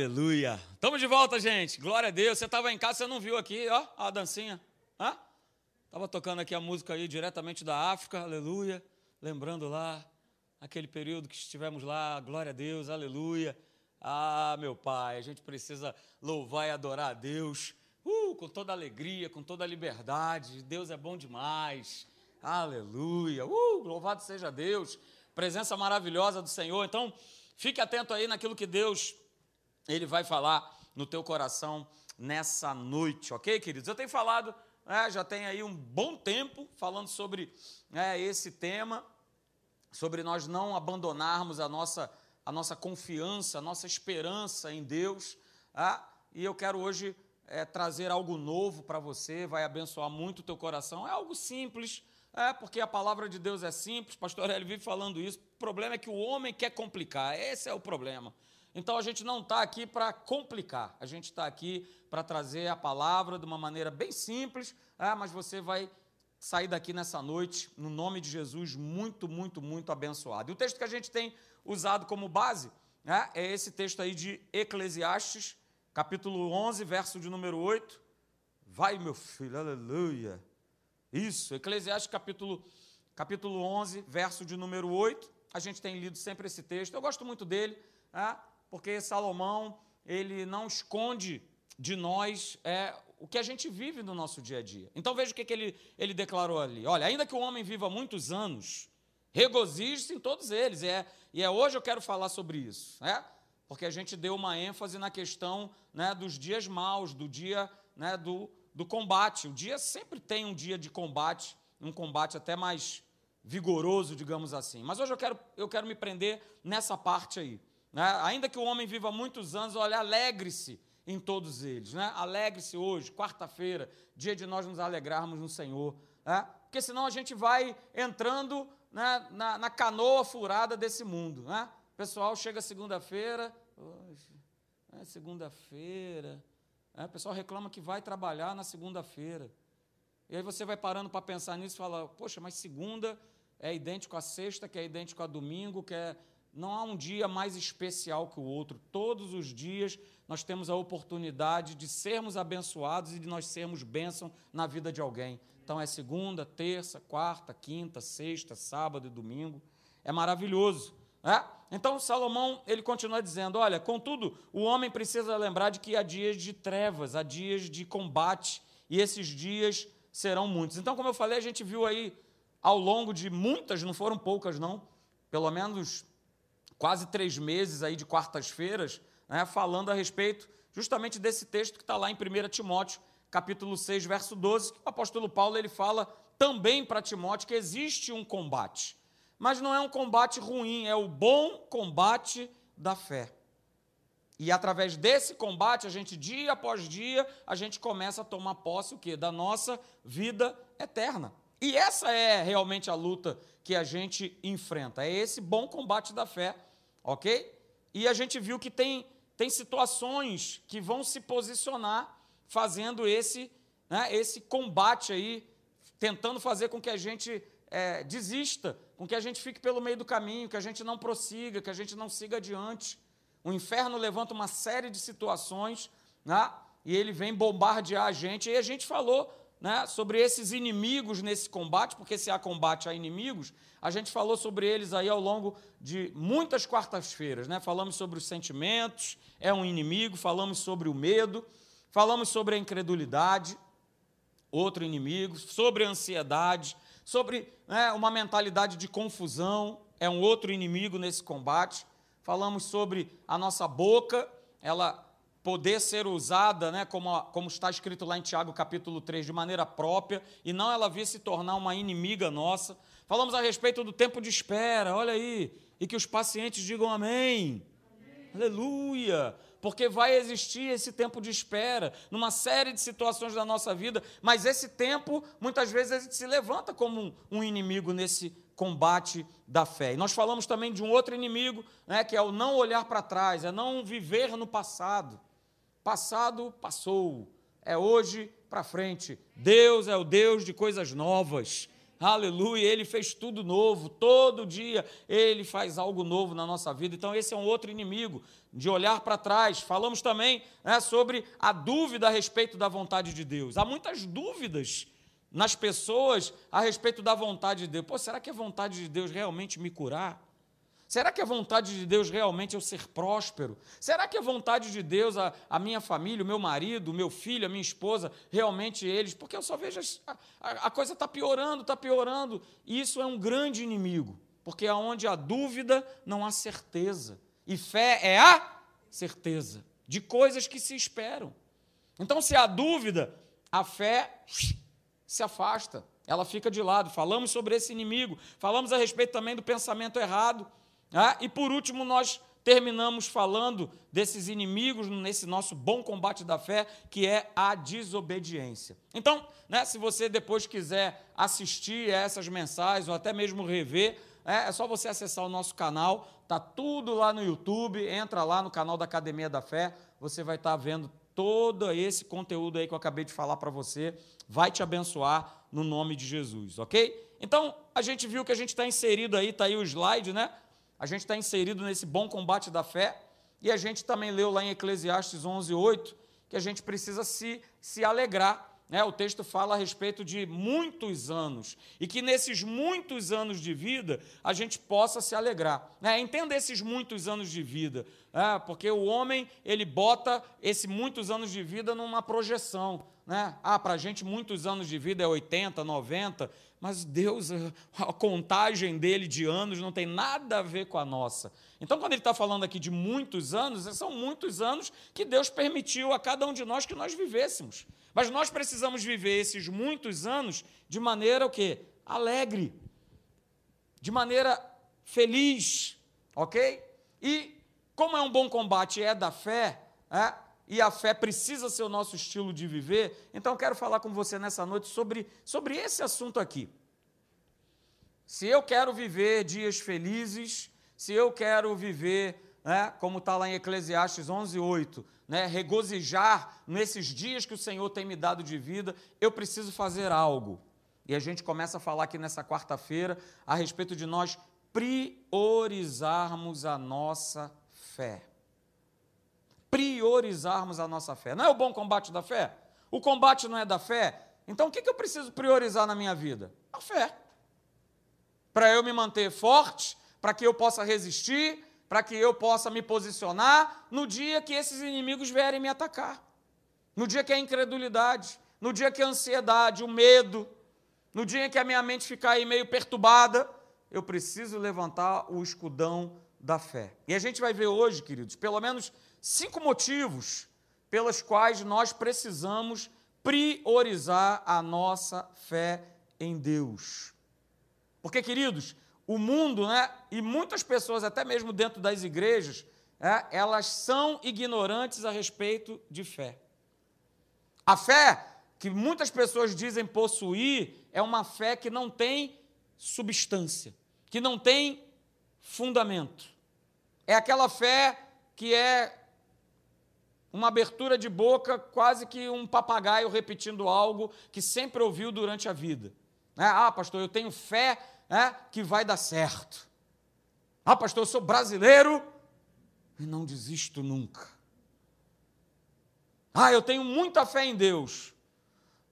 Aleluia. Estamos de volta, gente. Glória a Deus. Você estava em casa, você não viu aqui, ó, a dancinha. Hã? Estava tocando aqui a música aí diretamente da África. Aleluia. Lembrando lá aquele período que estivemos lá. Glória a Deus. Aleluia. Ah, meu Pai, a gente precisa louvar e adorar a Deus. Uh, com toda alegria, com toda liberdade. Deus é bom demais. Aleluia. Uh, louvado seja Deus. Presença maravilhosa do Senhor. Então, fique atento aí naquilo que Deus ele vai falar no teu coração nessa noite, ok, queridos? Eu tenho falado, né, já tem aí um bom tempo falando sobre né, esse tema, sobre nós não abandonarmos a nossa, a nossa confiança, a nossa esperança em Deus, tá? e eu quero hoje é, trazer algo novo para você, vai abençoar muito o teu coração. É algo simples, é, porque a palavra de Deus é simples, pastor ele vive falando isso. O problema é que o homem quer complicar, esse é o problema. Então a gente não está aqui para complicar, a gente está aqui para trazer a palavra de uma maneira bem simples, ah, mas você vai sair daqui nessa noite, no nome de Jesus, muito, muito, muito abençoado. E o texto que a gente tem usado como base né, é esse texto aí de Eclesiastes, capítulo 11, verso de número 8. Vai, meu filho, aleluia. Isso, Eclesiastes capítulo, capítulo 11, verso de número 8. A gente tem lido sempre esse texto, eu gosto muito dele. Né? Porque Salomão ele não esconde de nós é, o que a gente vive no nosso dia a dia. Então veja o que, que ele, ele declarou ali. Olha, ainda que o homem viva muitos anos, regozije-se em todos eles. E é, e é hoje eu quero falar sobre isso. Né? Porque a gente deu uma ênfase na questão né, dos dias maus, do dia né, do, do combate. O dia sempre tem um dia de combate, um combate até mais vigoroso, digamos assim. Mas hoje eu quero, eu quero me prender nessa parte aí. Né? Ainda que o homem viva muitos anos, olha, alegre-se em todos eles. Né? Alegre-se hoje, quarta-feira, dia de nós nos alegrarmos no Senhor. Né? Porque senão a gente vai entrando né, na, na, canoa furada desse mundo. Né? O pessoal chega segunda-feira, é segunda-feira. O pessoal reclama que vai trabalhar na segunda-feira. E aí você vai parando para pensar nisso e fala, poxa, mas segunda é idêntico a sexta, que é idêntico a domingo, que é não há um dia mais especial que o outro. Todos os dias nós temos a oportunidade de sermos abençoados e de nós sermos bênção na vida de alguém. Então é segunda, terça, quarta, quinta, sexta, sábado e domingo. É maravilhoso. Né? Então Salomão ele continua dizendo: olha, contudo, o homem precisa lembrar de que há dias de trevas, há dias de combate, e esses dias serão muitos. Então, como eu falei, a gente viu aí ao longo de muitas, não foram poucas, não, pelo menos quase três meses aí de quartas-feiras, né, falando a respeito justamente desse texto que está lá em 1 Timóteo, capítulo 6, verso 12, que o apóstolo Paulo ele fala também para Timóteo que existe um combate. Mas não é um combate ruim, é o bom combate da fé. E através desse combate, a gente dia após dia, a gente começa a tomar posse o quê? Da nossa vida eterna. E essa é realmente a luta que a gente enfrenta. É esse bom combate da fé ok? E a gente viu que tem, tem situações que vão se posicionar fazendo esse, né, esse combate aí, tentando fazer com que a gente é, desista, com que a gente fique pelo meio do caminho, que a gente não prossiga, que a gente não siga adiante. O inferno levanta uma série de situações, né, e ele vem bombardear a gente, e a gente falou né, sobre esses inimigos nesse combate, porque se há combate a inimigos, a gente falou sobre eles aí ao longo de muitas quartas-feiras. Né? Falamos sobre os sentimentos, é um inimigo, falamos sobre o medo, falamos sobre a incredulidade, outro inimigo, sobre a ansiedade, sobre né, uma mentalidade de confusão, é um outro inimigo nesse combate. Falamos sobre a nossa boca, ela poder ser usada, né, como, como está escrito lá em Tiago capítulo 3, de maneira própria, e não ela vir se tornar uma inimiga nossa. Falamos a respeito do tempo de espera, olha aí, e que os pacientes digam amém. amém. Aleluia! Porque vai existir esse tempo de espera numa série de situações da nossa vida, mas esse tempo, muitas vezes, a gente se levanta como um, inimigo nesse combate da fé. E nós falamos também de um outro inimigo, né, que é o não olhar para trás, é não viver no passado. Passado, passou. É hoje para frente. Deus é o Deus de coisas novas. Aleluia, Ele fez tudo novo, todo dia Ele faz algo novo na nossa vida. Então, esse é um outro inimigo. de olhar para trás. Falamos também né, sobre a dúvida a respeito da vontade de Deus. Há muitas dúvidas nas pessoas a respeito da vontade de Deus. Pô, será que é vontade de Deus realmente me curar? Será que é vontade de Deus realmente eu ser próspero? Será que é vontade de Deus a, a minha família, o meu marido, o meu filho, a minha esposa, realmente eles? Porque eu só vejo a, a, a coisa está piorando, está piorando. E isso é um grande inimigo, porque aonde há dúvida, não há certeza. E fé é a certeza de coisas que se esperam. Então, se há dúvida, a fé se afasta, ela fica de lado. Falamos sobre esse inimigo, falamos a respeito também do pensamento errado. Ah, e por último, nós terminamos falando desses inimigos nesse nosso bom combate da fé, que é a desobediência. Então, né, se você depois quiser assistir a essas mensagens ou até mesmo rever, é, é só você acessar o nosso canal, tá tudo lá no YouTube, entra lá no canal da Academia da Fé, você vai estar tá vendo todo esse conteúdo aí que eu acabei de falar para você, vai te abençoar no nome de Jesus, ok? Então, a gente viu que a gente está inserido aí, está aí o slide, né? A gente está inserido nesse bom combate da fé, e a gente também leu lá em Eclesiastes 11, 8, que a gente precisa se, se alegrar. Né? O texto fala a respeito de muitos anos, e que nesses muitos anos de vida a gente possa se alegrar. Né? Entenda esses muitos anos de vida, né? porque o homem ele bota esses muitos anos de vida numa projeção. Né? Ah, para a gente muitos anos de vida é 80, 90, mas Deus, a contagem dele de anos não tem nada a ver com a nossa. Então, quando ele está falando aqui de muitos anos, são muitos anos que Deus permitiu a cada um de nós que nós vivêssemos. Mas nós precisamos viver esses muitos anos de maneira o quê? Alegre, de maneira feliz, ok? E como é um bom combate é da fé, é, e a fé precisa ser o nosso estilo de viver, então quero falar com você nessa noite sobre, sobre esse assunto aqui. Se eu quero viver dias felizes, se eu quero viver, né, como está lá em Eclesiastes 11, 8, né, regozijar nesses dias que o Senhor tem me dado de vida, eu preciso fazer algo. E a gente começa a falar aqui nessa quarta-feira a respeito de nós priorizarmos a nossa fé priorizarmos a nossa fé. Não é o bom combate da fé? O combate não é da fé? Então o que eu preciso priorizar na minha vida? A fé. Para eu me manter forte, para que eu possa resistir, para que eu possa me posicionar no dia que esses inimigos vierem me atacar. No dia que a incredulidade, no dia que a ansiedade, o medo, no dia que a minha mente ficar aí meio perturbada, eu preciso levantar o escudão da fé. E a gente vai ver hoje, queridos, pelo menos cinco motivos pelos quais nós precisamos priorizar a nossa fé em Deus. Porque, queridos, o mundo, né, e muitas pessoas, até mesmo dentro das igrejas, é, elas são ignorantes a respeito de fé. A fé que muitas pessoas dizem possuir é uma fé que não tem substância, que não tem fundamento. É aquela fé que é uma abertura de boca, quase que um papagaio repetindo algo que sempre ouviu durante a vida. Né? Ah, pastor, eu tenho fé né, que vai dar certo. Ah, pastor, eu sou brasileiro e não desisto nunca. Ah, eu tenho muita fé em Deus.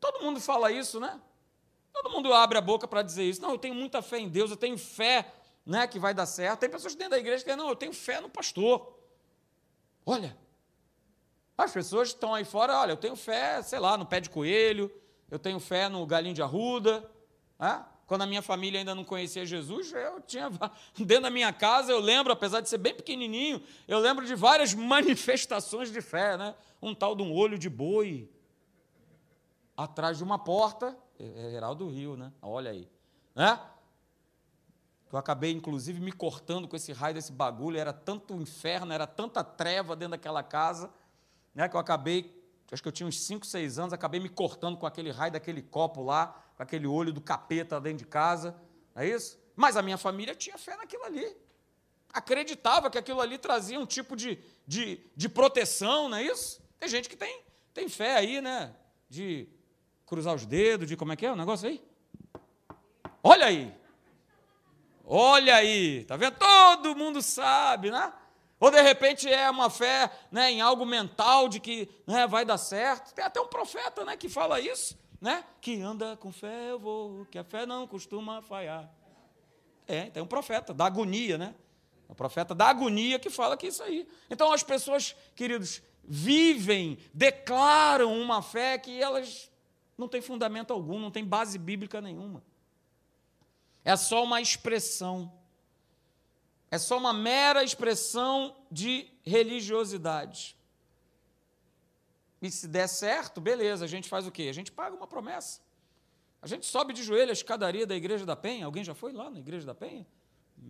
Todo mundo fala isso, né? Todo mundo abre a boca para dizer isso. Não, eu tenho muita fé em Deus, eu tenho fé né, que vai dar certo. Tem pessoas dentro da igreja que dizem, não, eu tenho fé no pastor. Olha, as pessoas estão aí fora, olha, eu tenho fé, sei lá, no pé de coelho, eu tenho fé no galinho de arruda. Né? Quando a minha família ainda não conhecia Jesus, eu tinha. Dentro da minha casa, eu lembro, apesar de ser bem pequenininho, eu lembro de várias manifestações de fé, né? Um tal de um olho de boi atrás de uma porta, é, é Geraldo Rio, né? Olha aí, né? Eu acabei, inclusive, me cortando com esse raio desse bagulho, era tanto inferno, era tanta treva dentro daquela casa né, que eu acabei, acho que eu tinha uns 5, 6 anos, acabei me cortando com aquele raio daquele copo lá, com aquele olho do capeta dentro de casa, não é isso? Mas a minha família tinha fé naquilo ali. Acreditava que aquilo ali trazia um tipo de, de, de proteção, não é isso? Tem gente que tem, tem fé aí, né? De cruzar os dedos, de como é que é o negócio aí? Olha aí! Olha aí! Tá vendo? Todo mundo sabe, né? Ou de repente é uma fé né, em algo mental de que né, vai dar certo. Tem até um profeta né, que fala isso, né? Que anda com fé eu vou, que a fé não costuma falhar. É, tem um profeta da agonia, né? O profeta da agonia que fala que é isso aí. Então as pessoas, queridos, vivem, declaram uma fé que elas não têm fundamento algum, não têm base bíblica nenhuma. É só uma expressão. É só uma mera expressão de religiosidade. E se der certo, beleza, a gente faz o quê? A gente paga uma promessa. A gente sobe de joelho a escadaria da Igreja da Penha. Alguém já foi lá na Igreja da Penha?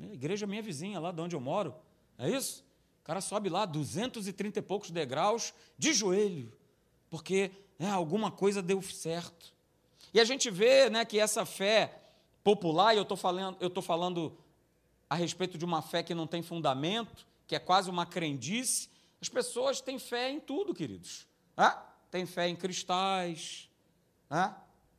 A igreja minha vizinha, lá de onde eu moro. É isso? O cara sobe lá 230 e poucos degraus de joelho, porque né, alguma coisa deu certo. E a gente vê né, que essa fé popular, e eu estou falando, eu falando a respeito de uma fé que não tem fundamento, que é quase uma crendice, as pessoas têm fé em tudo, queridos. Tem fé em cristais,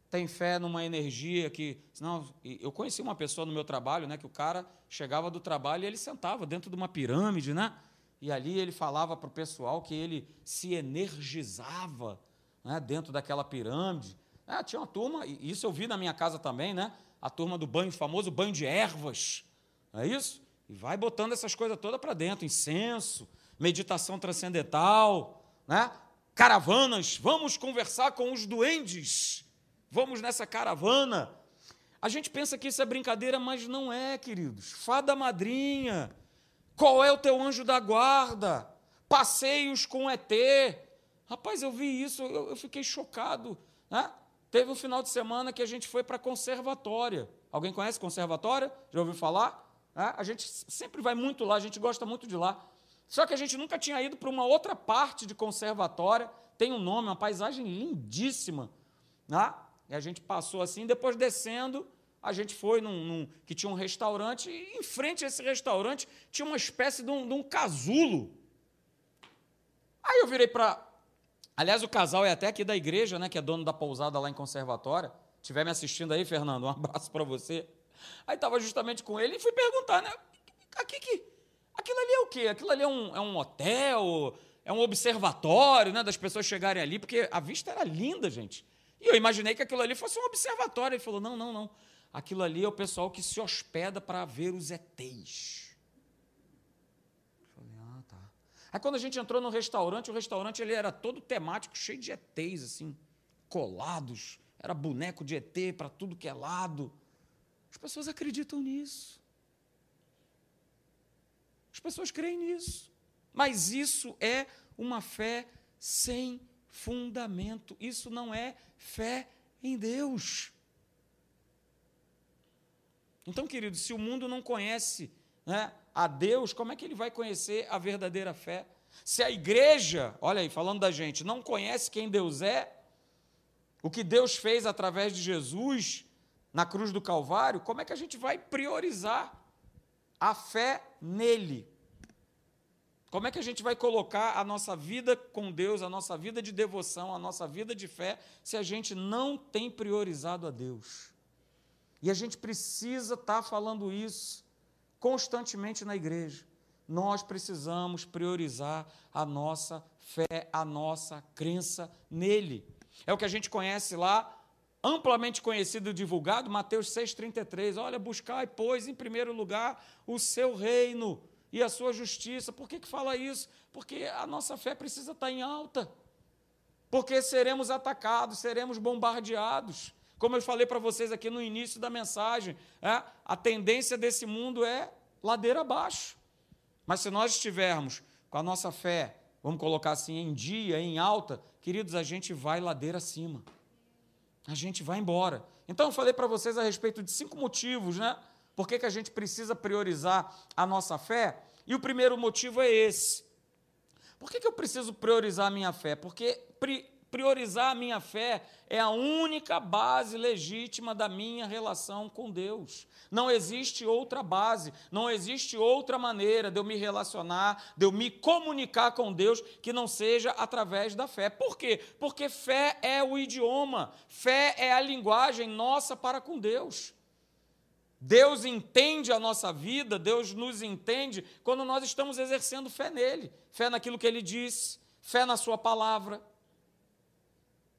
tem fé numa energia que. Não, eu conheci uma pessoa no meu trabalho, né, que o cara chegava do trabalho e ele sentava dentro de uma pirâmide, né? E ali ele falava para o pessoal que ele se energizava né, dentro daquela pirâmide. Ah, tinha uma turma, e isso eu vi na minha casa também, né? A turma do banho, famoso banho de ervas. Não é isso? E vai botando essas coisas todas para dentro, incenso, meditação transcendental, né? Caravanas, vamos conversar com os duendes. Vamos nessa caravana. A gente pensa que isso é brincadeira, mas não é, queridos. Fada madrinha. Qual é o teu anjo da guarda? Passeios com ET. Rapaz, eu vi isso, eu, eu fiquei chocado. Né? Teve um final de semana que a gente foi para conservatória. Alguém conhece conservatória? Já ouviu falar? É? A gente sempre vai muito lá, a gente gosta muito de lá. Só que a gente nunca tinha ido para uma outra parte de conservatória. Tem um nome, uma paisagem lindíssima. Né? E a gente passou assim, depois descendo, a gente foi num, num, que tinha um restaurante, e em frente a esse restaurante tinha uma espécie de um, de um casulo. Aí eu virei para. Aliás, o casal é até aqui da igreja, né? Que é dono da pousada lá em Conservatória. Estiver me assistindo aí, Fernando, um abraço para você. Aí estava justamente com ele e fui perguntar, né? Aqui que. Aquilo ali é o quê? Aquilo ali é um, é um hotel, é um observatório, né? Das pessoas chegarem ali, porque a vista era linda, gente. E eu imaginei que aquilo ali fosse um observatório. Ele falou: não, não, não. Aquilo ali é o pessoal que se hospeda para ver os ETs. Eu falei, ah, tá. Aí quando a gente entrou no restaurante, o restaurante ele era todo temático, cheio de ETs, assim, colados. Era boneco de ET para tudo que é lado. As pessoas acreditam nisso. As pessoas creem nisso. Mas isso é uma fé sem fundamento. Isso não é fé em Deus. Então, querido, se o mundo não conhece né, a Deus, como é que ele vai conhecer a verdadeira fé? Se a igreja, olha aí, falando da gente, não conhece quem Deus é, o que Deus fez através de Jesus na cruz do Calvário, como é que a gente vai priorizar a fé nele? Como é que a gente vai colocar a nossa vida com Deus, a nossa vida de devoção, a nossa vida de fé, se a gente não tem priorizado a Deus? E a gente precisa estar tá falando isso constantemente na igreja. Nós precisamos priorizar a nossa fé, a nossa crença nele. É o que a gente conhece lá, amplamente conhecido e divulgado, Mateus 6,33. Olha, buscai, pois, em primeiro lugar, o seu reino e a sua justiça. Por que, que fala isso? Porque a nossa fé precisa estar em alta. Porque seremos atacados, seremos bombardeados. Como eu falei para vocês aqui no início da mensagem, é, a tendência desse mundo é ladeira abaixo. Mas se nós estivermos com a nossa fé, vamos colocar assim, em dia, em alta, queridos, a gente vai ladeira acima. A gente vai embora. Então eu falei para vocês a respeito de cinco motivos, né? Por que, que a gente precisa priorizar a nossa fé? E o primeiro motivo é esse. Por que, que eu preciso priorizar a minha fé? Porque pri priorizar a minha fé é a única base legítima da minha relação com Deus. Não existe outra base, não existe outra maneira de eu me relacionar, de eu me comunicar com Deus que não seja através da fé. Por quê? Porque fé é o idioma, fé é a linguagem nossa para com Deus. Deus entende a nossa vida, Deus nos entende quando nós estamos exercendo fé nele, fé naquilo que ele diz, fé na sua palavra.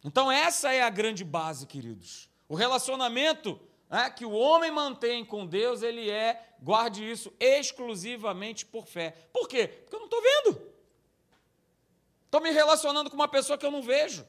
Então, essa é a grande base, queridos. O relacionamento né, que o homem mantém com Deus, ele é, guarde isso, exclusivamente por fé. Por quê? Porque eu não estou vendo. Estou me relacionando com uma pessoa que eu não vejo.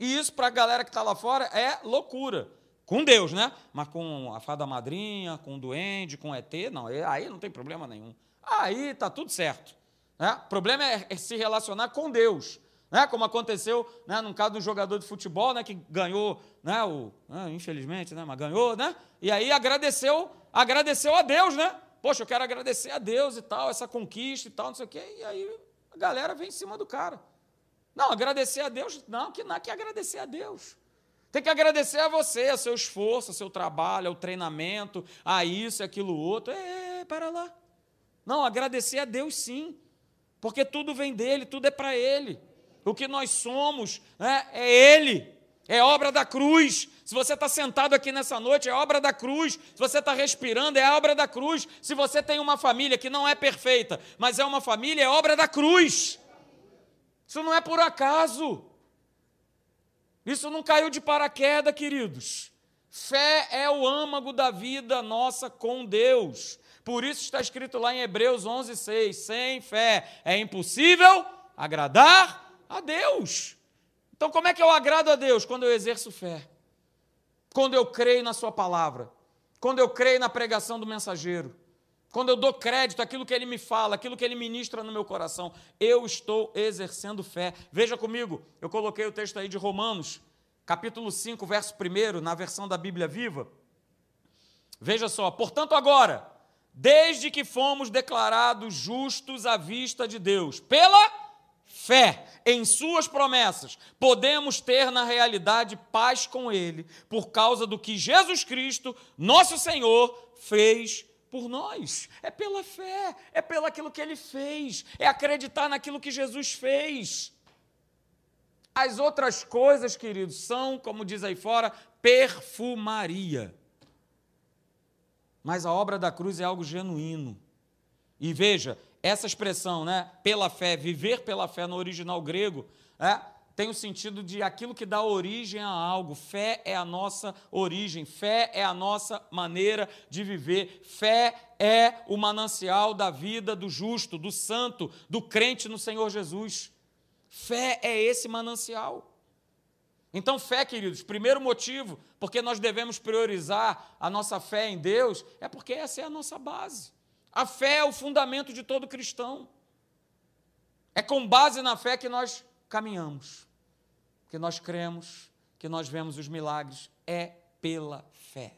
E isso, para a galera que está lá fora, é loucura. Com Deus, né? Mas com a fada madrinha, com o duende, com o ET, não, aí não tem problema nenhum. Aí está tudo certo. Né? O problema é, é, se relacionar com Deus. Né? Como aconteceu né, no caso do jogador de futebol, né, que ganhou, né, o, né, infelizmente, né, mas ganhou, né? E aí agradeceu, agradeceu a Deus, né? Poxa, eu quero agradecer a Deus e tal, essa conquista e tal, não sei o quê. E aí a galera vem em cima do cara. Não, agradecer a Deus, não, que não, que agradecer a Deus. Tem que agradecer a você, a seu esforço, a seu trabalho, ao treinamento, a isso e aquilo outro. É, para lá. Não, agradecer a Deus sim. Porque tudo vem dele, tudo é para ele. O que nós somos né, é ele. É obra da cruz. Se você está sentado aqui nessa noite, é obra da cruz. Se você está respirando, é obra da cruz. Se você tem uma família que não é perfeita, mas é uma família, é obra da cruz. Isso não é por acaso. Isso não caiu de paraquedas, queridos. Fé é o âmago da vida nossa com Deus. Por isso está escrito lá em Hebreus 11:6, sem fé é impossível agradar a Deus. Então, como é que eu agrado a Deus? Quando eu exerço fé. Quando eu creio na sua palavra. Quando eu creio na pregação do mensageiro. Quando eu dou crédito àquilo que ele me fala, aquilo que ele ministra no meu coração, eu estou exercendo fé. Veja comigo, eu coloquei o texto aí de Romanos, capítulo 5, verso 1, na versão da Bíblia Viva. Veja só, portanto, agora, desde que fomos declarados justos à vista de Deus, pela fé em Suas promessas, podemos ter na realidade paz com Ele, por causa do que Jesus Cristo, nosso Senhor, fez por nós, é pela fé, é pelo aquilo que ele fez, é acreditar naquilo que Jesus fez. As outras coisas, queridos, são, como diz aí fora, perfumaria. Mas a obra da cruz é algo genuíno. E veja, essa expressão, né, pela fé, viver pela fé no original grego, é, tem o sentido de aquilo que dá origem a algo. Fé é a nossa origem, fé é a nossa maneira de viver, fé é o manancial da vida do justo, do santo, do crente no Senhor Jesus. Fé é esse manancial. Então, fé, queridos, primeiro motivo porque nós devemos priorizar a nossa fé em Deus é porque essa é a nossa base. A fé é o fundamento de todo cristão. É com base na fé que nós caminhamos, que nós cremos, que nós vemos os milagres, é pela fé.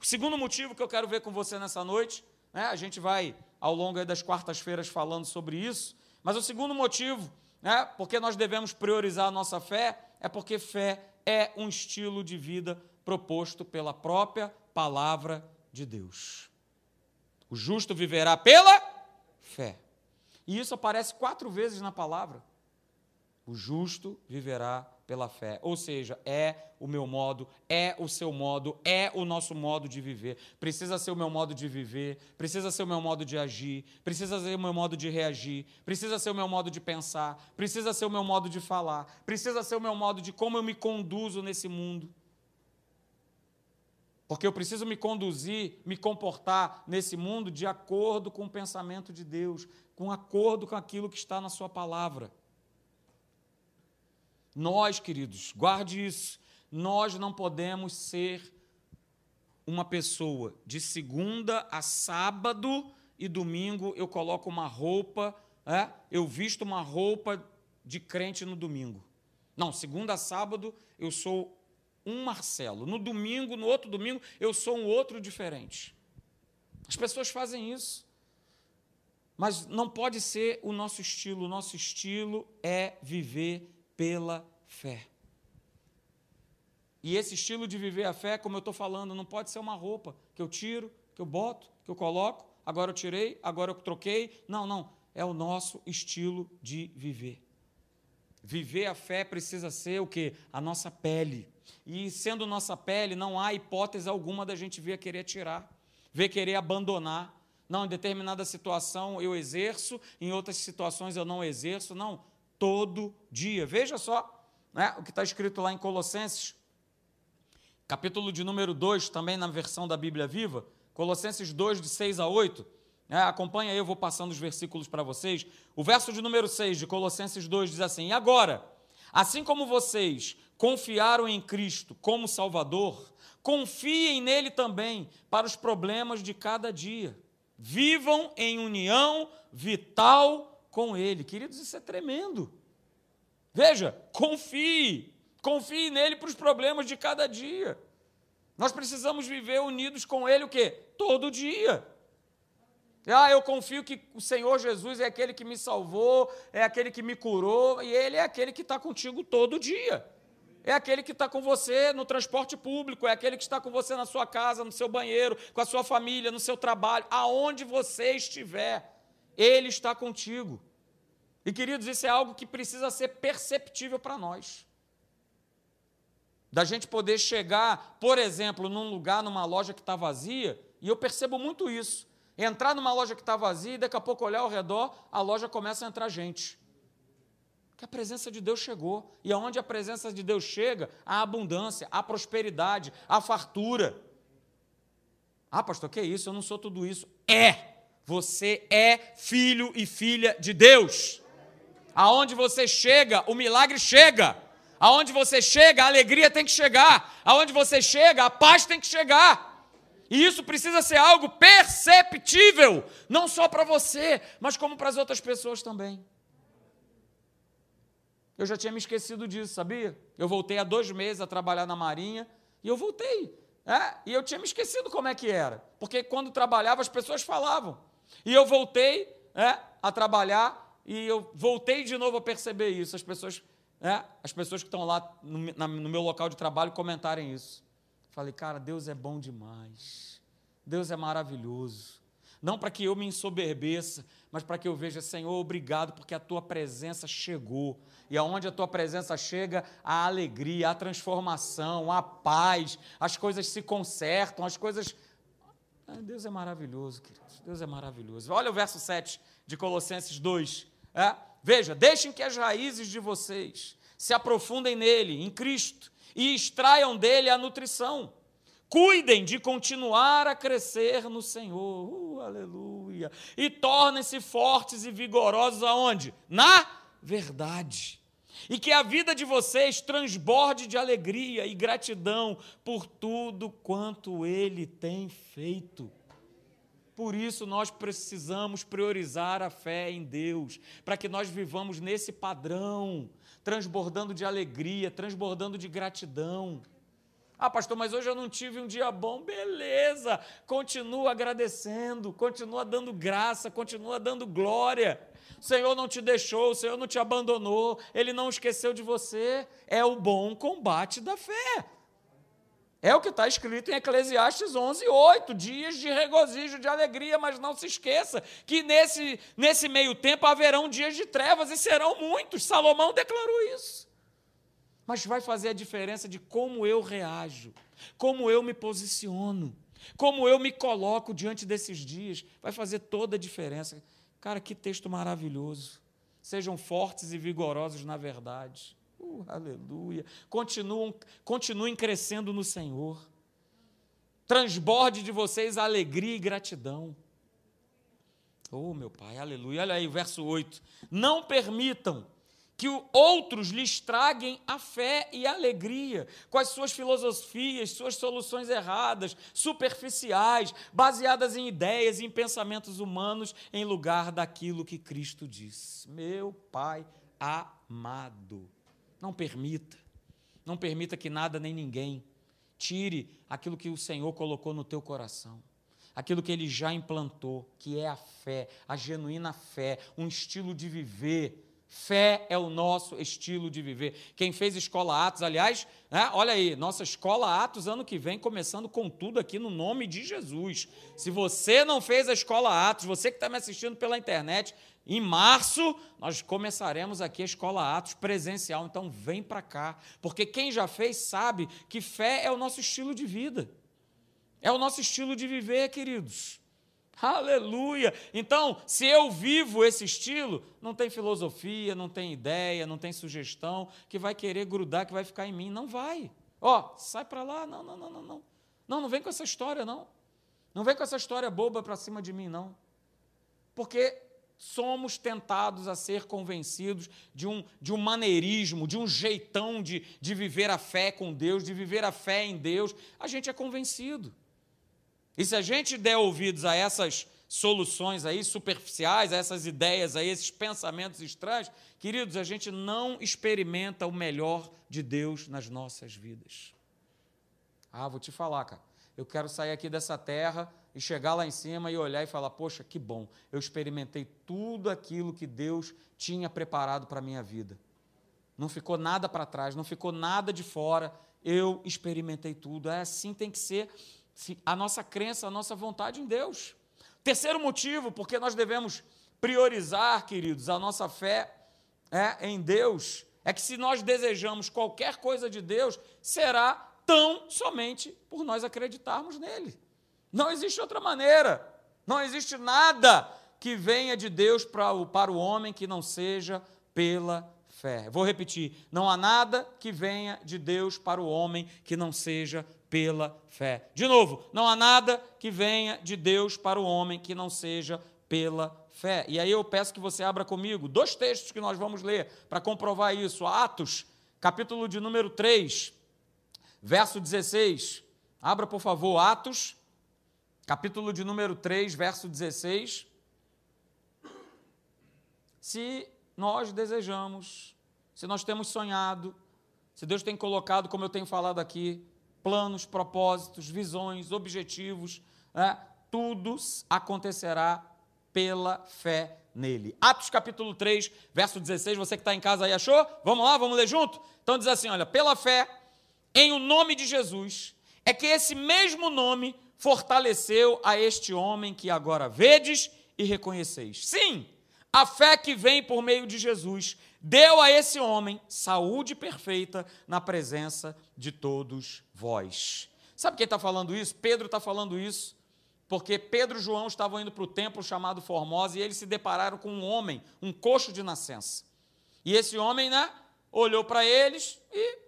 O segundo motivo que eu quero ver com você nessa noite, né, a gente vai ao longo das quartas-feiras falando sobre isso, mas o segundo motivo, né, porque nós devemos priorizar a nossa fé, é porque fé é um estilo de vida proposto pela própria palavra de Deus. O justo viverá pela fé. E isso aparece quatro vezes na palavra. O justo viverá pela fé. Ou seja, é o meu modo, é o seu modo, é o nosso modo de viver. Precisa ser o meu modo de viver, precisa ser o meu modo de agir, precisa ser o meu modo de reagir, precisa ser o meu modo de pensar, precisa ser o meu modo de falar, precisa ser o meu modo de como eu me conduzo nesse mundo. Porque eu preciso me conduzir, me comportar nesse mundo de acordo com o pensamento de Deus, com acordo com aquilo que está na Sua palavra. Nós, queridos, guarde isso, nós não podemos ser uma pessoa de segunda a sábado e domingo eu coloco uma roupa, é? eu visto uma roupa de crente no domingo. Não, segunda a sábado eu sou um Marcelo. No domingo, no outro domingo, eu sou um outro diferente. As pessoas fazem isso. Mas não pode ser o nosso estilo. O nosso estilo é viver pela fé. E esse estilo de viver a fé, como eu estou falando, não pode ser uma roupa que eu tiro, que eu boto, que eu coloco, agora eu tirei, agora eu troquei. Não, não. É o nosso estilo de viver. Viver a fé precisa ser o que? A nossa pele. E sendo nossa pele, não há hipótese alguma da gente vir a querer tirar. vê querer abandonar. Não, em determinada situação eu exerço, em outras situações eu não exerço. Não, todo dia. Veja só né, o que está escrito lá em Colossenses, capítulo de número 2, também na versão da Bíblia Viva, Colossenses 2, de 6 a 8. Né, acompanha aí, eu vou passando os versículos para vocês. O verso de número 6 de Colossenses 2 diz assim: E agora, assim como vocês confiaram em Cristo como Salvador, confiem nele também para os problemas de cada dia. Vivam em união vital com ele. Queridos, isso é tremendo. Veja, confie. Confie nele para os problemas de cada dia. Nós precisamos viver unidos com ele o quê? Todo dia. Ah, eu confio que o Senhor Jesus é aquele que me salvou, é aquele que me curou, e Ele é aquele que está contigo todo dia. É aquele que está com você no transporte público, é aquele que está com você na sua casa, no seu banheiro, com a sua família, no seu trabalho, aonde você estiver, Ele está contigo. E queridos, isso é algo que precisa ser perceptível para nós. Da gente poder chegar, por exemplo, num lugar, numa loja que está vazia, e eu percebo muito isso. Entrar numa loja que está vazia e daqui a pouco olhar ao redor, a loja começa a entrar gente que a presença de Deus chegou. E aonde a presença de Deus chega, há abundância, há prosperidade, há fartura. Ah, pastor, que isso? Eu não sou tudo isso. É! Você é filho e filha de Deus. Aonde você chega, o milagre chega. Aonde você chega, a alegria tem que chegar. Aonde você chega, a paz tem que chegar. E isso precisa ser algo perceptível, não só para você, mas como para as outras pessoas também. Eu já tinha me esquecido disso, sabia? Eu voltei há dois meses a trabalhar na Marinha e eu voltei. É, e eu tinha me esquecido como é que era. Porque quando trabalhava, as pessoas falavam. E eu voltei é, a trabalhar e eu voltei de novo a perceber isso. As pessoas, é, as pessoas que estão lá no, na, no meu local de trabalho comentarem isso. Falei, cara, Deus é bom demais. Deus é maravilhoso. Não para que eu me ensoberbeça, mas para que eu veja, Senhor, obrigado, porque a tua presença chegou. E aonde a tua presença chega, a alegria, a transformação, a paz, as coisas se consertam, as coisas. Ah, Deus é maravilhoso, queridos. Deus é maravilhoso. Olha o verso 7 de Colossenses 2. É? Veja, deixem que as raízes de vocês se aprofundem nele, em Cristo, e extraiam dele a nutrição Cuidem de continuar a crescer no Senhor. Uh, aleluia. E tornem-se fortes e vigorosos aonde? Na verdade. E que a vida de vocês transborde de alegria e gratidão por tudo quanto ele tem feito. Por isso nós precisamos priorizar a fé em Deus, para que nós vivamos nesse padrão, transbordando de alegria, transbordando de gratidão. Ah, pastor, mas hoje eu não tive um dia bom. Beleza, continua agradecendo, continua dando graça, continua dando glória. O Senhor não te deixou, o Senhor não te abandonou, Ele não esqueceu de você. É o bom combate da fé. É o que está escrito em Eclesiastes 11, 8, dias de regozijo, de alegria, mas não se esqueça que nesse, nesse meio tempo haverão dias de trevas e serão muitos. Salomão declarou isso mas vai fazer a diferença de como eu reajo, como eu me posiciono, como eu me coloco diante desses dias. Vai fazer toda a diferença. Cara, que texto maravilhoso. Sejam fortes e vigorosos na verdade. Uh, aleluia. Continuam, continuem crescendo no Senhor. Transborde de vocês alegria e gratidão. Oh, meu Pai, aleluia. Olha aí o verso 8. Não permitam que outros lhes traguem a fé e a alegria com as suas filosofias, suas soluções erradas, superficiais, baseadas em ideias e em pensamentos humanos, em lugar daquilo que Cristo diz. Meu Pai amado, não permita, não permita que nada nem ninguém tire aquilo que o Senhor colocou no teu coração aquilo que ele já implantou, que é a fé, a genuína fé, um estilo de viver Fé é o nosso estilo de viver. Quem fez Escola Atos, aliás, né, olha aí, nossa Escola Atos ano que vem, começando com tudo aqui no nome de Jesus. Se você não fez a Escola Atos, você que está me assistindo pela internet, em março nós começaremos aqui a Escola Atos presencial. Então vem para cá, porque quem já fez sabe que fé é o nosso estilo de vida. É o nosso estilo de viver, queridos. Aleluia! Então, se eu vivo esse estilo, não tem filosofia, não tem ideia, não tem sugestão que vai querer grudar, que vai ficar em mim. Não vai. Ó, sai para lá. Não, não, não, não, não. Não, não vem com essa história, não. Não vem com essa história boba para cima de mim, não. Porque somos tentados a ser convencidos de um, de um maneirismo, de um jeitão de, de viver a fé com Deus, de viver a fé em Deus. A gente é convencido. E se a gente der ouvidos a essas soluções aí superficiais, a essas ideias aí, esses pensamentos estranhos, queridos, a gente não experimenta o melhor de Deus nas nossas vidas. Ah, vou te falar, cara. Eu quero sair aqui dessa terra e chegar lá em cima e olhar e falar: Poxa, que bom, eu experimentei tudo aquilo que Deus tinha preparado para minha vida. Não ficou nada para trás, não ficou nada de fora, eu experimentei tudo. É assim tem que ser a nossa crença, a nossa vontade em Deus. Terceiro motivo, porque nós devemos priorizar, queridos, a nossa fé é, em Deus, é que se nós desejamos qualquer coisa de Deus, será tão somente por nós acreditarmos nele. Não existe outra maneira. Não existe nada que venha de Deus para o, para o homem que não seja pela fé. Vou repetir: não há nada que venha de Deus para o homem que não seja pela fé. De novo, não há nada que venha de Deus para o homem que não seja pela fé. E aí eu peço que você abra comigo dois textos que nós vamos ler para comprovar isso. Atos, capítulo de número 3, verso 16. Abra, por favor, Atos, capítulo de número 3, verso 16. Se nós desejamos, se nós temos sonhado, se Deus tem colocado, como eu tenho falado aqui, planos, propósitos, visões, objetivos, né? tudo acontecerá pela fé nele. Atos capítulo 3, verso 16, você que está em casa aí achou? Vamos lá, vamos ler junto? Então diz assim: olha, pela fé em o nome de Jesus, é que esse mesmo nome fortaleceu a este homem que agora vedes e reconheceis. Sim, a fé que vem por meio de Jesus deu a esse homem saúde perfeita na presença de todos vós. Sabe quem está falando isso? Pedro está falando isso porque Pedro e João estavam indo para o templo chamado Formosa e eles se depararam com um homem, um coxo de nascença. E esse homem, né, olhou para eles e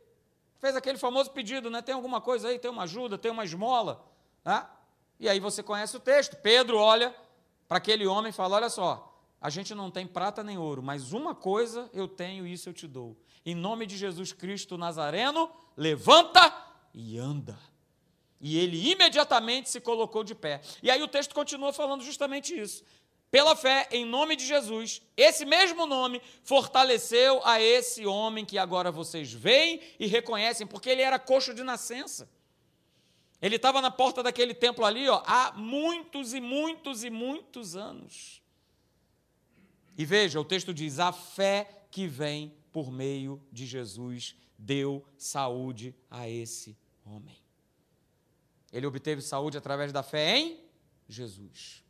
fez aquele famoso pedido, né? Tem alguma coisa aí? Tem uma ajuda? Tem uma esmola? Né? E aí você conhece o texto. Pedro olha para aquele homem e fala: Olha só, a gente não tem prata nem ouro, mas uma coisa eu tenho e isso eu te dou. Em nome de Jesus Cristo Nazareno, levanta e anda. E ele imediatamente se colocou de pé. E aí o texto continua falando justamente isso. Pela fé, em nome de Jesus, esse mesmo nome fortaleceu a esse homem que agora vocês veem e reconhecem, porque ele era coxo de nascença. Ele estava na porta daquele templo ali ó, há muitos e muitos e muitos anos. E veja, o texto diz: a fé que vem por meio de Jesus deu saúde a esse homem. Ele obteve saúde através da fé em Jesus,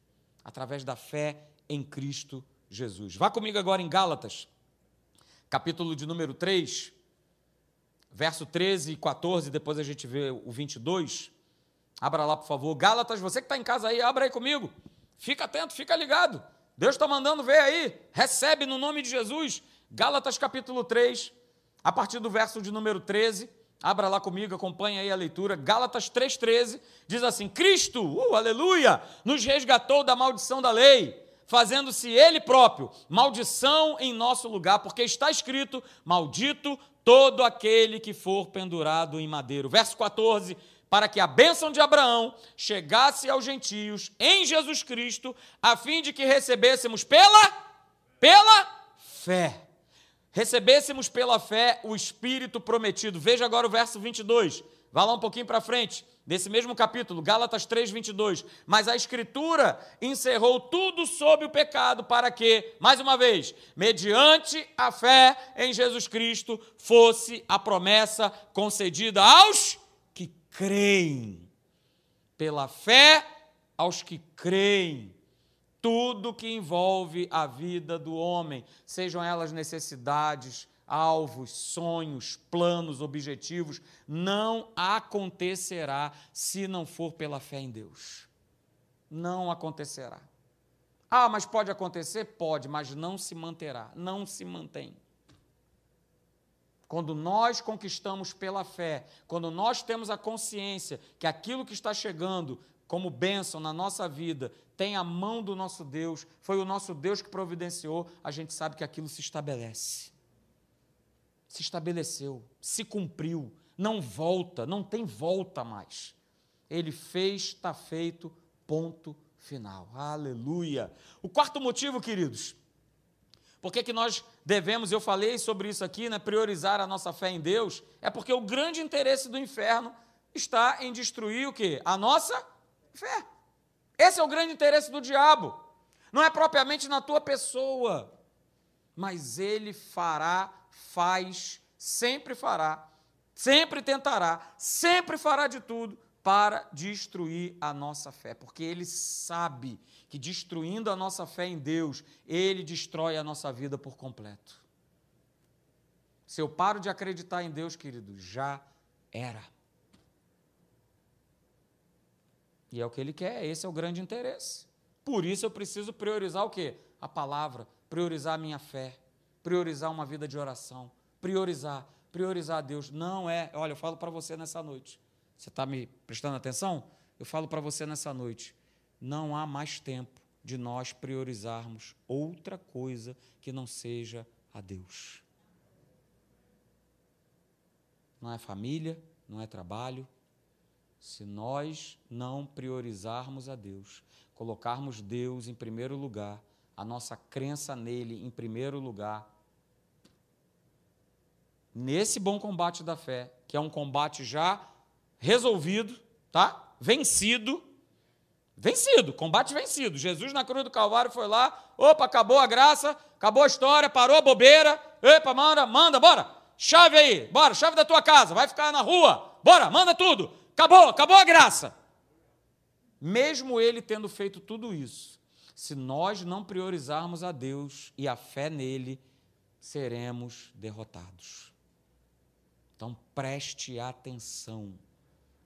através da fé em Cristo Jesus. Vá comigo agora em Gálatas, capítulo de número 3, verso 13 e 14, depois a gente vê o 22. Abra lá, por favor. Gálatas, você que está em casa aí, abra aí comigo. Fica atento, fica ligado. Deus está mandando ver aí. Recebe no nome de Jesus. Gálatas capítulo 3, a partir do verso de número 13. Abra lá comigo, acompanhe aí a leitura. Gálatas 3,13 diz assim: Cristo, uh, aleluia, nos resgatou da maldição da lei, fazendo-se Ele próprio maldição em nosso lugar, porque está escrito: Maldito todo aquele que for pendurado em madeiro. Verso 14: para que a bênção de Abraão chegasse aos gentios em Jesus Cristo, a fim de que recebêssemos pela pela fé. Recebêssemos pela fé o espírito prometido. Veja agora o verso 22. Vá lá um pouquinho para frente, desse mesmo capítulo, Gálatas 3, 22. Mas a Escritura encerrou tudo sob o pecado, para que, mais uma vez, mediante a fé em Jesus Cristo, fosse a promessa concedida aos creem. Pela fé aos que creem. Tudo que envolve a vida do homem, sejam elas necessidades, alvos, sonhos, planos, objetivos, não acontecerá se não for pela fé em Deus. Não acontecerá. Ah, mas pode acontecer? Pode, mas não se manterá, não se mantém. Quando nós conquistamos pela fé, quando nós temos a consciência que aquilo que está chegando como bênção na nossa vida tem a mão do nosso Deus, foi o nosso Deus que providenciou, a gente sabe que aquilo se estabelece. Se estabeleceu, se cumpriu, não volta, não tem volta mais. Ele fez, está feito, ponto final. Aleluia. O quarto motivo, queridos, por que, que nós devemos, eu falei sobre isso aqui, né, priorizar a nossa fé em Deus, é porque o grande interesse do inferno está em destruir o quê? A nossa fé. Esse é o grande interesse do diabo. Não é propriamente na tua pessoa, mas ele fará, faz, sempre fará, sempre tentará, sempre fará de tudo para destruir a nossa fé, porque ele sabe que destruindo a nossa fé em Deus, ele destrói a nossa vida por completo. Se eu paro de acreditar em Deus, querido, já era. E é o que ele quer, esse é o grande interesse. Por isso eu preciso priorizar o quê? A palavra, priorizar a minha fé, priorizar uma vida de oração, priorizar, priorizar a Deus. Não é, olha, eu falo para você nessa noite. Você está me prestando atenção? Eu falo para você nessa noite. Não há mais tempo de nós priorizarmos outra coisa que não seja a Deus. Não é família, não é trabalho, se nós não priorizarmos a Deus, colocarmos Deus em primeiro lugar, a nossa crença nele em primeiro lugar, nesse bom combate da fé, que é um combate já resolvido, tá? Vencido. Vencido, combate vencido. Jesus na cruz do Calvário foi lá, opa, acabou a graça, acabou a história, parou a bobeira. Epa, manda, manda, bora. Chave aí, bora, chave da tua casa, vai ficar na rua. Bora, manda tudo. Acabou, acabou a graça. Mesmo ele tendo feito tudo isso, se nós não priorizarmos a Deus e a fé nele, seremos derrotados. Então preste atenção,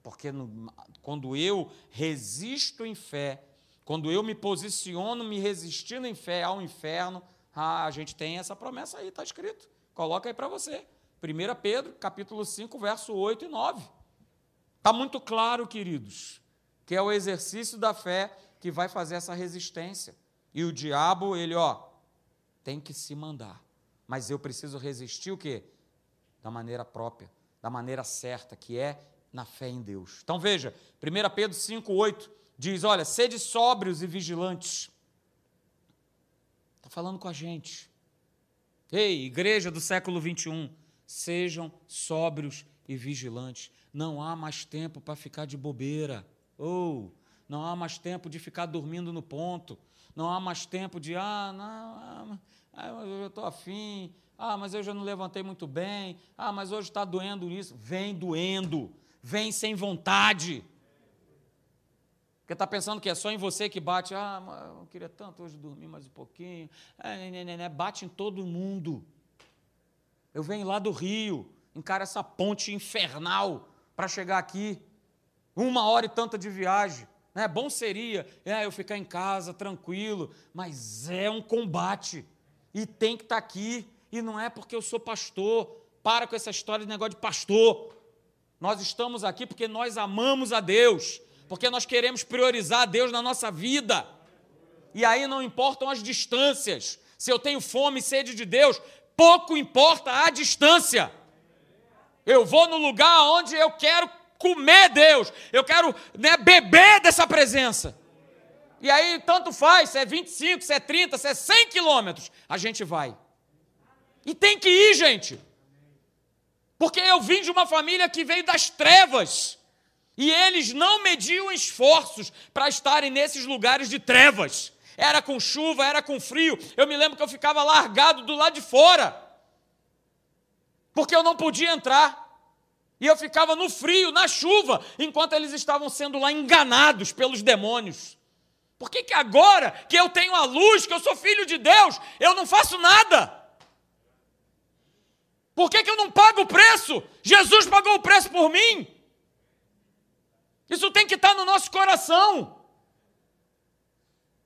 porque no, quando eu resisto em fé, quando eu me posiciono me resistindo em fé ao inferno, ah, a gente tem essa promessa aí, está escrito. Coloca aí para você. 1 Pedro, capítulo 5, verso 8 e 9. Está muito claro, queridos, que é o exercício da fé que vai fazer essa resistência. E o diabo, ele, ó, tem que se mandar. Mas eu preciso resistir o quê? Da maneira própria, da maneira certa, que é na fé em Deus. Então veja, 1 Pedro 5,8 diz: olha, sede sóbrios e vigilantes. Está falando com a gente. Ei, igreja do século 21, sejam sóbrios e vigilantes. Não há mais tempo para ficar de bobeira. Ou oh, não há mais tempo de ficar dormindo no ponto. Não há mais tempo de, ah, não, ah, eu estou afim. Ah, mas eu já não levantei muito bem. Ah, mas hoje está doendo isso. Vem doendo. Vem sem vontade. Porque está pensando que é só em você que bate. Ah, eu queria tanto hoje dormir mais um pouquinho. É, né, né, né, né bate em todo mundo. Eu venho lá do Rio encara essa ponte infernal para chegar aqui. Uma hora e tanta de viagem. Né? Bom seria é, eu ficar em casa tranquilo, mas é um combate. E tem que estar tá aqui. E não é porque eu sou pastor. Para com essa história de negócio de pastor. Nós estamos aqui porque nós amamos a Deus, porque nós queremos priorizar a Deus na nossa vida. E aí não importam as distâncias. Se eu tenho fome e sede de Deus, pouco importa a distância. Eu vou no lugar onde eu quero comer Deus, eu quero né, beber dessa presença. E aí, tanto faz, se é 25, se é 30, se é 100 quilômetros, a gente vai. E tem que ir, gente. Porque eu vim de uma família que veio das trevas. E eles não mediam esforços para estarem nesses lugares de trevas. Era com chuva, era com frio. Eu me lembro que eu ficava largado do lado de fora porque eu não podia entrar. E eu ficava no frio, na chuva, enquanto eles estavam sendo lá enganados pelos demônios. Por que, que agora que eu tenho a luz, que eu sou filho de Deus, eu não faço nada? Por que, que eu não pago o preço? Jesus pagou o preço por mim. Isso tem que estar no nosso coração.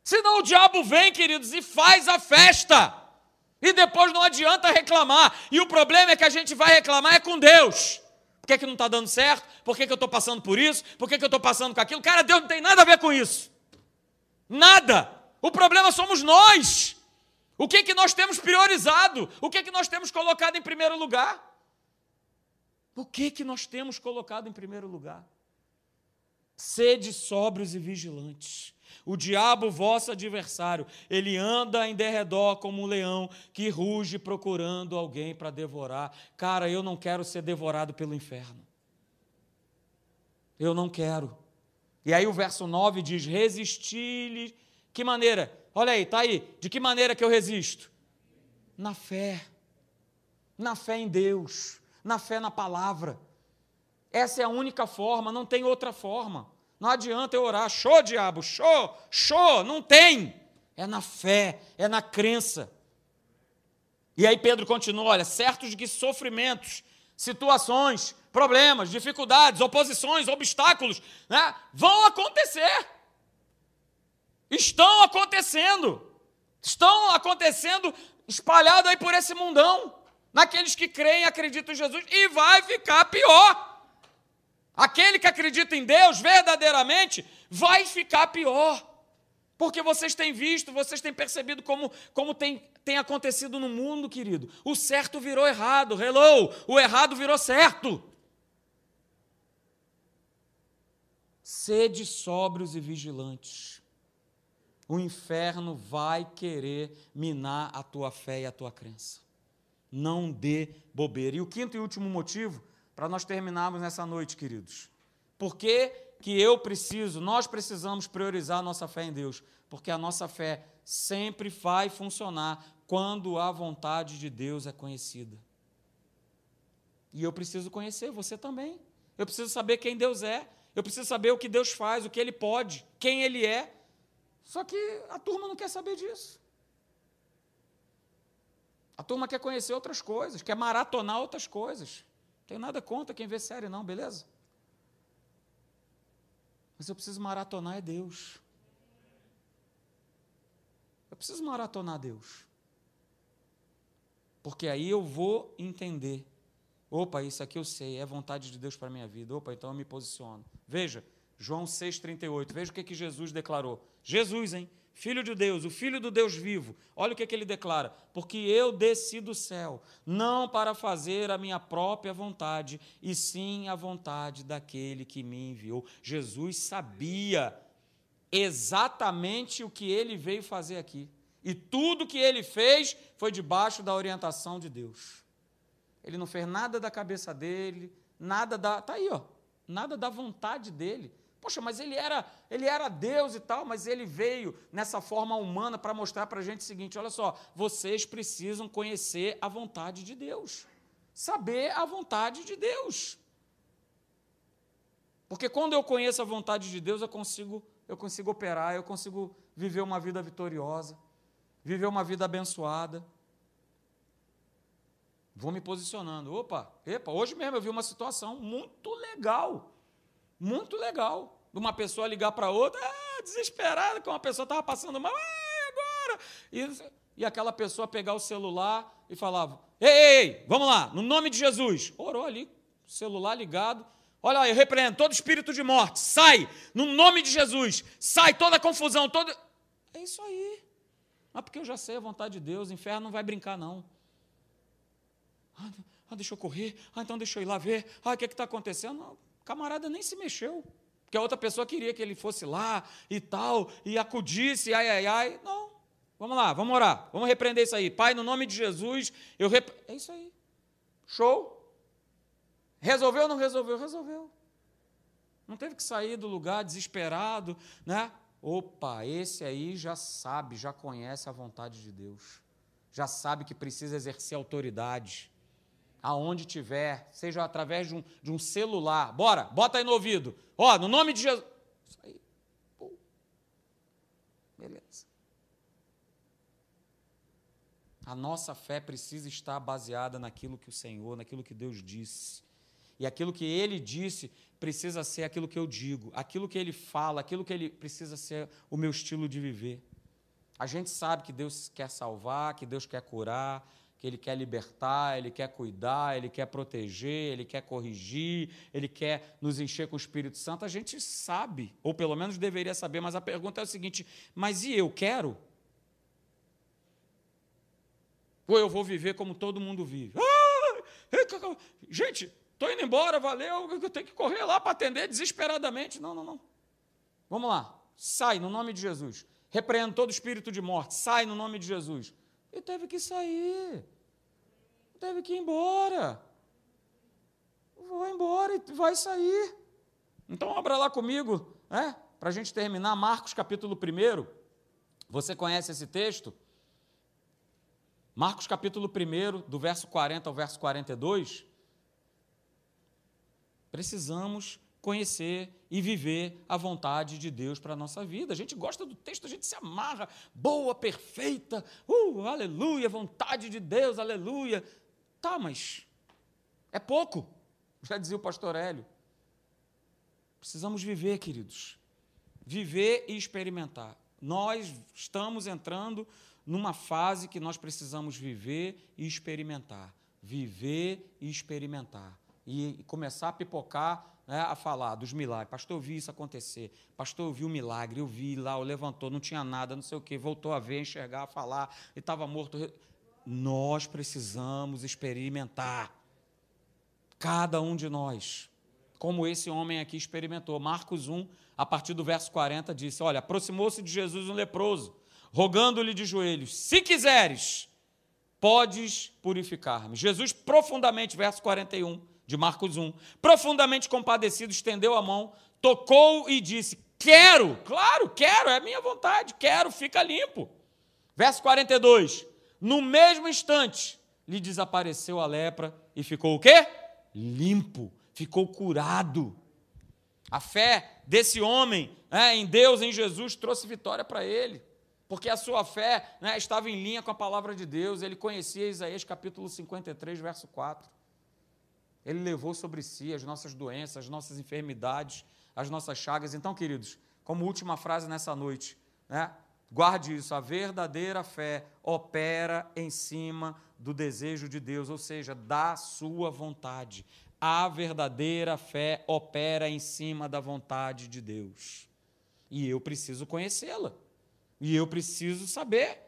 Senão o diabo vem, queridos, e faz a festa. E depois não adianta reclamar. E o problema é que a gente vai reclamar é com Deus. Por que, que não está dando certo? Por que, que eu estou passando por isso? Por que, que eu estou passando com aquilo? Cara, Deus não tem nada a ver com isso. Nada. O problema somos nós. O que, que nós temos priorizado? O que, que nós temos colocado em primeiro lugar? O que, que nós temos colocado em primeiro lugar? Sede sóbrios e vigilantes. O diabo, vosso adversário, ele anda em derredor como um leão que ruge procurando alguém para devorar. Cara, eu não quero ser devorado pelo inferno. Eu não quero. E aí o verso 9 diz: resistir-lhe. Que maneira? Olha aí, está aí. De que maneira que eu resisto? Na fé. Na fé em Deus. Na fé na palavra. Essa é a única forma, não tem outra forma. Não adianta eu orar, show, diabo, show, show, não tem. É na fé, é na crença. E aí Pedro continua: olha, certos de que sofrimentos, situações, problemas, dificuldades, oposições, obstáculos, né, vão acontecer. Estão acontecendo. Estão acontecendo espalhado aí por esse mundão, naqueles que creem e acreditam em Jesus, e vai ficar pior. Aquele que acredita em Deus verdadeiramente vai ficar pior. Porque vocês têm visto, vocês têm percebido como, como tem, tem acontecido no mundo, querido. O certo virou errado, hello, o errado virou certo. Sede sóbrios e vigilantes. O inferno vai querer minar a tua fé e a tua crença. Não dê bobeira. E o quinto e último motivo para nós terminarmos nessa noite, queridos. Por que, que eu preciso, nós precisamos priorizar a nossa fé em Deus? Porque a nossa fé sempre vai funcionar quando a vontade de Deus é conhecida. E eu preciso conhecer você também. Eu preciso saber quem Deus é. Eu preciso saber o que Deus faz, o que Ele pode, quem Ele é. Só que a turma não quer saber disso. A turma quer conhecer outras coisas, quer maratonar outras coisas. Tenho nada contra quem vê série, não, beleza? Mas eu preciso maratonar é Deus. Eu preciso maratonar Deus. Porque aí eu vou entender. Opa, isso aqui eu sei, é vontade de Deus para a minha vida. Opa, então eu me posiciono. Veja, João 6,38. Veja o que, que Jesus declarou. Jesus, hein? Filho de Deus, o Filho do Deus vivo. Olha o que, que ele declara: Porque eu desci do céu, não para fazer a minha própria vontade, e sim a vontade daquele que me enviou. Jesus sabia exatamente o que ele veio fazer aqui. E tudo que ele fez foi debaixo da orientação de Deus. Ele não fez nada da cabeça dele, nada da. Está aí, ó. Nada da vontade dele. Poxa, mas ele era, ele era Deus e tal, mas ele veio nessa forma humana para mostrar para a gente o seguinte: olha só, vocês precisam conhecer a vontade de Deus, saber a vontade de Deus. Porque quando eu conheço a vontade de Deus, eu consigo, eu consigo operar, eu consigo viver uma vida vitoriosa, viver uma vida abençoada. Vou me posicionando. Opa, epa, hoje mesmo eu vi uma situação muito legal muito legal. De uma pessoa ligar para outra, ah, desesperada, que uma pessoa estava passando mal, ah, agora. E, e aquela pessoa pegar o celular e falava: ei, ei, ei, vamos lá, no nome de Jesus. Orou ali, celular ligado. Olha lá, eu repreendo todo espírito de morte, sai, no nome de Jesus, sai toda confusão, todo. É isso aí. Mas porque eu já sei a vontade de Deus, o inferno não vai brincar, não. Ah, ah deixa eu correr, ah, então deixa eu ir lá ver, ah, o que é está acontecendo? Não, camarada nem se mexeu. Porque a outra pessoa queria que ele fosse lá e tal, e acudisse, ai, ai, ai. Não. Vamos lá, vamos orar. Vamos repreender isso aí. Pai, no nome de Jesus, eu rep... É isso aí. Show. Resolveu ou não resolveu? Resolveu. Não teve que sair do lugar desesperado, né? Opa, esse aí já sabe, já conhece a vontade de Deus. Já sabe que precisa exercer autoridade aonde tiver, seja através de um, de um celular. Bora, bota aí no ouvido. Ó, no nome de Jesus. Isso aí. Beleza. A nossa fé precisa estar baseada naquilo que o Senhor, naquilo que Deus disse. E aquilo que ele disse precisa ser aquilo que eu digo, aquilo que ele fala, aquilo que ele precisa ser o meu estilo de viver. A gente sabe que Deus quer salvar, que Deus quer curar, que Ele quer libertar, Ele quer cuidar, Ele quer proteger, Ele quer corrigir, Ele quer nos encher com o Espírito Santo. A gente sabe, ou pelo menos deveria saber, mas a pergunta é o seguinte: mas e eu quero? Ou eu vou viver como todo mundo vive? Ah, gente, estou indo embora, valeu, eu tenho que correr lá para atender desesperadamente. Não, não, não. Vamos lá, sai no nome de Jesus. Repreendo todo espírito de morte, sai no nome de Jesus. E teve que sair. Teve que ir embora. Vou embora e vai sair. Então, abra lá comigo, né? para a gente terminar, Marcos capítulo 1. Você conhece esse texto? Marcos capítulo 1, do verso 40 ao verso 42. Precisamos conhecer e viver a vontade de Deus para a nossa vida. A gente gosta do texto, a gente se amarra, boa, perfeita, uh, aleluia, vontade de Deus, aleluia. Tá, mas é pouco, já dizia o pastor Hélio. Precisamos viver, queridos. Viver e experimentar. Nós estamos entrando numa fase que nós precisamos viver e experimentar. Viver e experimentar. E começar a pipocar né, a falar dos milagres. Pastor, eu vi isso acontecer. Pastor, eu vi o milagre, eu vi lá, o levantou, não tinha nada, não sei o quê, voltou a ver, enxergar, a falar, e estava morto. Nós precisamos experimentar. Cada um de nós. Como esse homem aqui experimentou. Marcos 1, a partir do verso 40, disse: Olha, aproximou-se de Jesus um leproso, rogando-lhe de joelhos: Se quiseres, podes purificar-me. Jesus, profundamente, verso 41 de Marcos 1. Profundamente compadecido, estendeu a mão, tocou e disse: Quero, claro, quero, é a minha vontade, quero, fica limpo. Verso 42. No mesmo instante, lhe desapareceu a lepra e ficou o quê? Limpo, ficou curado. A fé desse homem né, em Deus, em Jesus, trouxe vitória para ele, porque a sua fé né, estava em linha com a palavra de Deus, ele conhecia Isaías capítulo 53, verso 4. Ele levou sobre si as nossas doenças, as nossas enfermidades, as nossas chagas. Então, queridos, como última frase nessa noite, né? Guarde isso, a verdadeira fé opera em cima do desejo de Deus, ou seja, da sua vontade. A verdadeira fé opera em cima da vontade de Deus. E eu preciso conhecê-la. E eu preciso saber.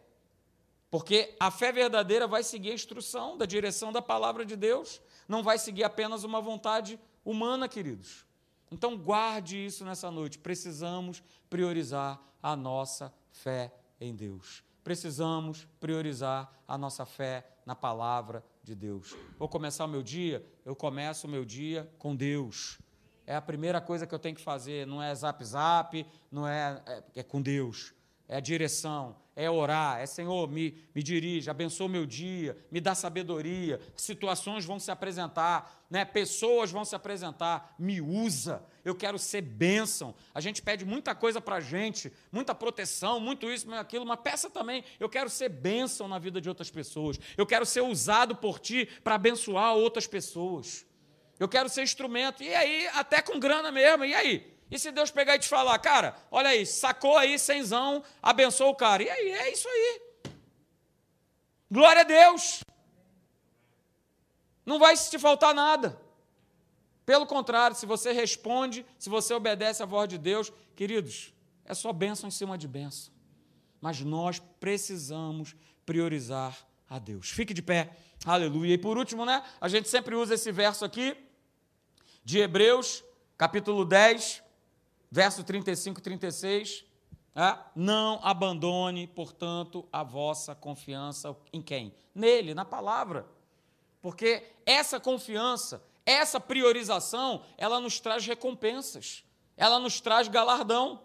Porque a fé verdadeira vai seguir a instrução da direção da palavra de Deus não vai seguir apenas uma vontade humana, queridos. Então, guarde isso nessa noite. Precisamos priorizar a nossa fé em Deus. Precisamos priorizar a nossa fé na palavra de Deus. Vou começar o meu dia? Eu começo o meu dia com Deus. É a primeira coisa que eu tenho que fazer. Não é zap zap, não é, é, é com Deus. É a direção, é orar, é Senhor, me, me dirige, abençoa meu dia, me dá sabedoria, situações vão se apresentar, né? pessoas vão se apresentar, me usa, eu quero ser bênção. A gente pede muita coisa para a gente, muita proteção, muito isso, muito aquilo, mas peça também, eu quero ser bênção na vida de outras pessoas, eu quero ser usado por ti para abençoar outras pessoas. Eu quero ser instrumento, e aí, até com grana mesmo, e aí? E se Deus pegar e te falar, cara, olha aí, sacou aí cenzão, abençoou o cara. E aí, é isso aí. Glória a Deus. Não vai te faltar nada. Pelo contrário, se você responde, se você obedece à voz de Deus, queridos, é só bênção em cima de bênção. Mas nós precisamos priorizar a Deus. Fique de pé. Aleluia. E por último, né? A gente sempre usa esse verso aqui de Hebreus, capítulo 10, verso 35 e 36. É? Não abandone, portanto, a vossa confiança em quem? Nele, na palavra. Porque essa confiança, essa priorização, ela nos traz recompensas, ela nos traz galardão.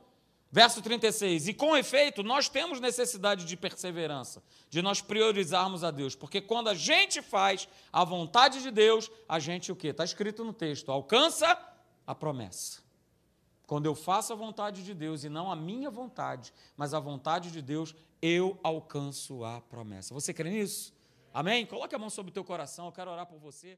Verso 36. E com efeito, nós temos necessidade de perseverança, de nós priorizarmos a Deus, porque quando a gente faz a vontade de Deus, a gente o quê? Está escrito no texto, alcança a promessa. Quando eu faço a vontade de Deus e não a minha vontade, mas a vontade de Deus, eu alcanço a promessa. Você crê nisso? Amém? Coloque a mão sobre o teu coração, eu quero orar por você.